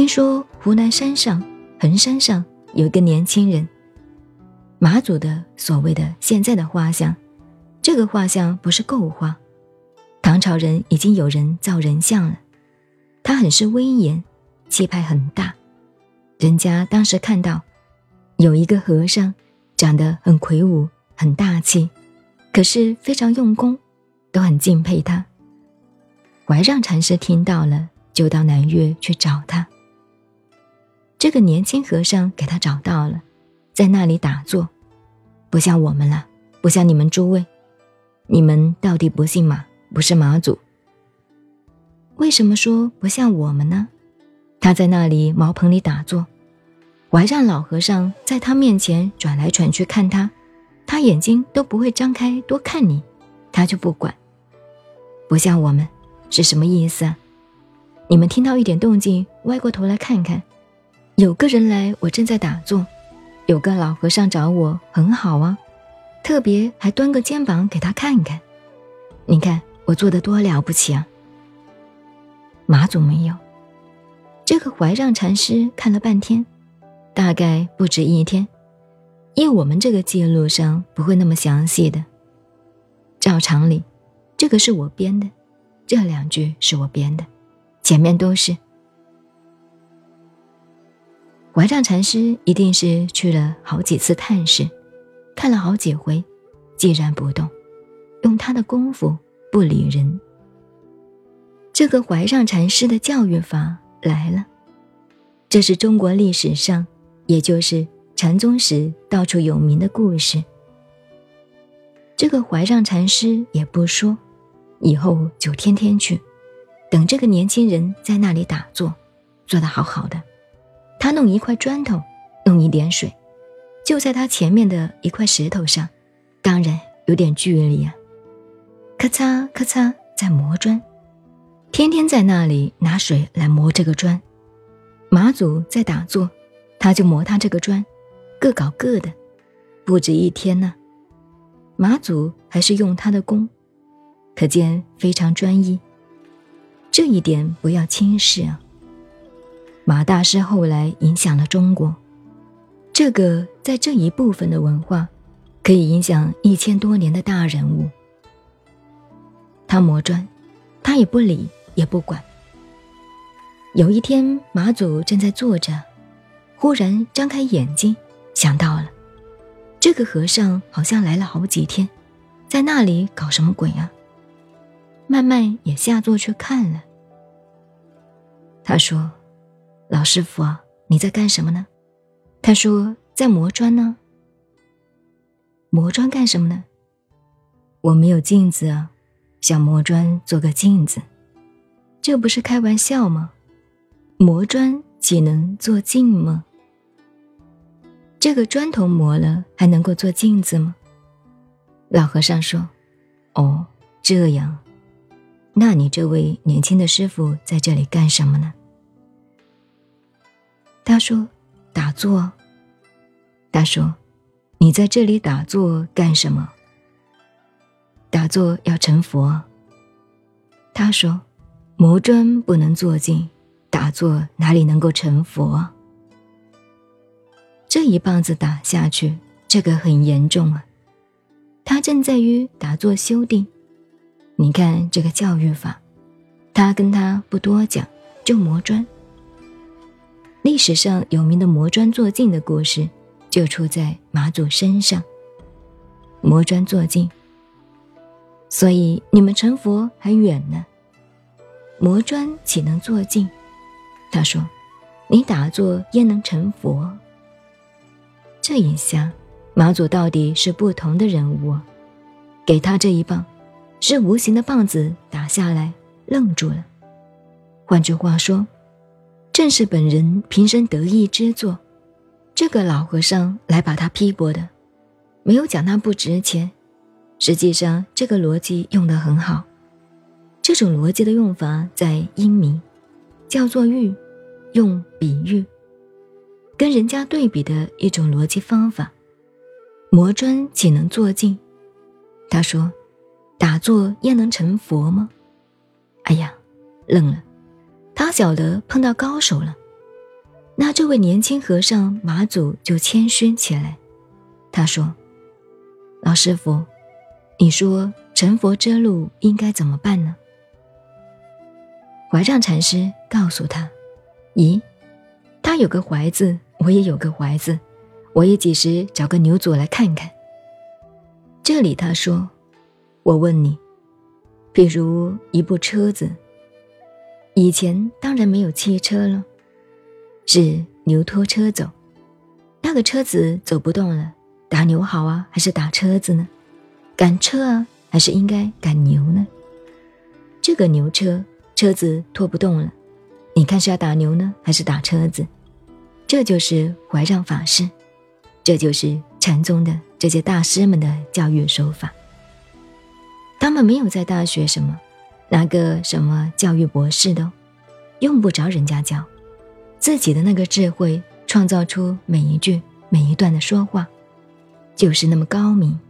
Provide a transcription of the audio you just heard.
听说湖南山上衡山上有一个年轻人，马祖的所谓的现在的画像，这个画像不是构画，唐朝人已经有人造人像了，他很是威严，气派很大，人家当时看到有一个和尚，长得很魁梧，很大气，可是非常用功，都很敬佩他。怀让禅师听到了，就到南岳去找他。这个年轻和尚给他找到了，在那里打坐，不像我们了，不像你们诸位，你们到底不姓马，不是马祖。为什么说不像我们呢？他在那里茅棚里打坐，怀让老和尚在他面前转来转去看他，他眼睛都不会张开多看你，他就不管，不像我们。是什么意思啊？你们听到一点动静，歪过头来看看，有个人来，我正在打坐，有个老和尚找我，很好啊，特别还端个肩膀给他看看，你看我做的多了不起啊！马祖没有，这个怀让禅师看了半天，大概不止一天，因为我们这个记录上不会那么详细的，照常理，这个是我编的。这两句是我编的，前面都是。怀让禅师一定是去了好几次探视，看了好几回，寂然不动，用他的功夫不理人。这个怀让禅师的教育法来了，这是中国历史上，也就是禅宗时到处有名的故事。这个怀让禅师也不说。以后就天天去，等这个年轻人在那里打坐，坐得好好的。他弄一块砖头，弄一点水，就在他前面的一块石头上，当然有点距离啊。咔嚓咔嚓，在磨砖，天天在那里拿水来磨这个砖。马祖在打坐，他就磨他这个砖，各搞各的，不止一天呢。马祖还是用他的功。可见非常专一，这一点不要轻视啊。马大师后来影响了中国，这个在这一部分的文化，可以影响一千多年的大人物。他磨砖，他也不理也不管。有一天，马祖正在坐着，忽然张开眼睛，想到了，这个和尚好像来了好几天，在那里搞什么鬼啊？慢慢也下座去看了。他说：“老师傅啊，你在干什么呢？”他说：“在磨砖呢。”磨砖干什么呢？我没有镜子啊，想磨砖做个镜子。这不是开玩笑吗？磨砖岂能做镜吗？这个砖头磨了还能够做镜子吗？老和尚说：“哦，这样。”那你这位年轻的师傅在这里干什么呢？他说：“打坐。”他说：“你在这里打坐干什么？”打坐要成佛。他说：“磨砖不能做镜，打坐哪里能够成佛？”这一棒子打下去，这个很严重啊！他正在于打坐修定。你看这个教育法，他跟他不多讲，就磨砖。历史上有名的磨砖做镜的故事，就出在马祖身上。磨砖做镜，所以你们成佛还远呢。磨砖岂能做镜？他说：“你打坐焉能成佛？”这一下，马祖到底是不同的人物，给他这一棒。是无形的棒子打下来，愣住了。换句话说，正是本人平生得意之作。这个老和尚来把他批驳的，没有讲他不值钱。实际上，这个逻辑用得很好。这种逻辑的用法在英明，叫做喻，用比喻，跟人家对比的一种逻辑方法。磨砖岂能做镜？他说。打坐焉能成佛吗？哎呀，愣了。他晓得碰到高手了，那这位年轻和尚马祖就谦虚起来，他说：“老师傅，你说成佛之路应该怎么办呢？”怀让禅师告诉他：“咦，他有个怀字，我也有个怀字，我也几时找个牛祖来看看。”这里他说：“我问你，比如一部车子，以前当然没有汽车了。”是牛拖车走，那个车子走不动了，打牛好啊，还是打车子呢？赶车啊，还是应该赶牛呢？这个牛车车子拖不动了，你看是要打牛呢，还是打车子？这就是怀让法师，这就是禅宗的这些大师们的教育手法。他们没有在大学什么，拿个什么教育博士的，用不着人家教。自己的那个智慧，创造出每一句、每一段的说话，就是那么高明。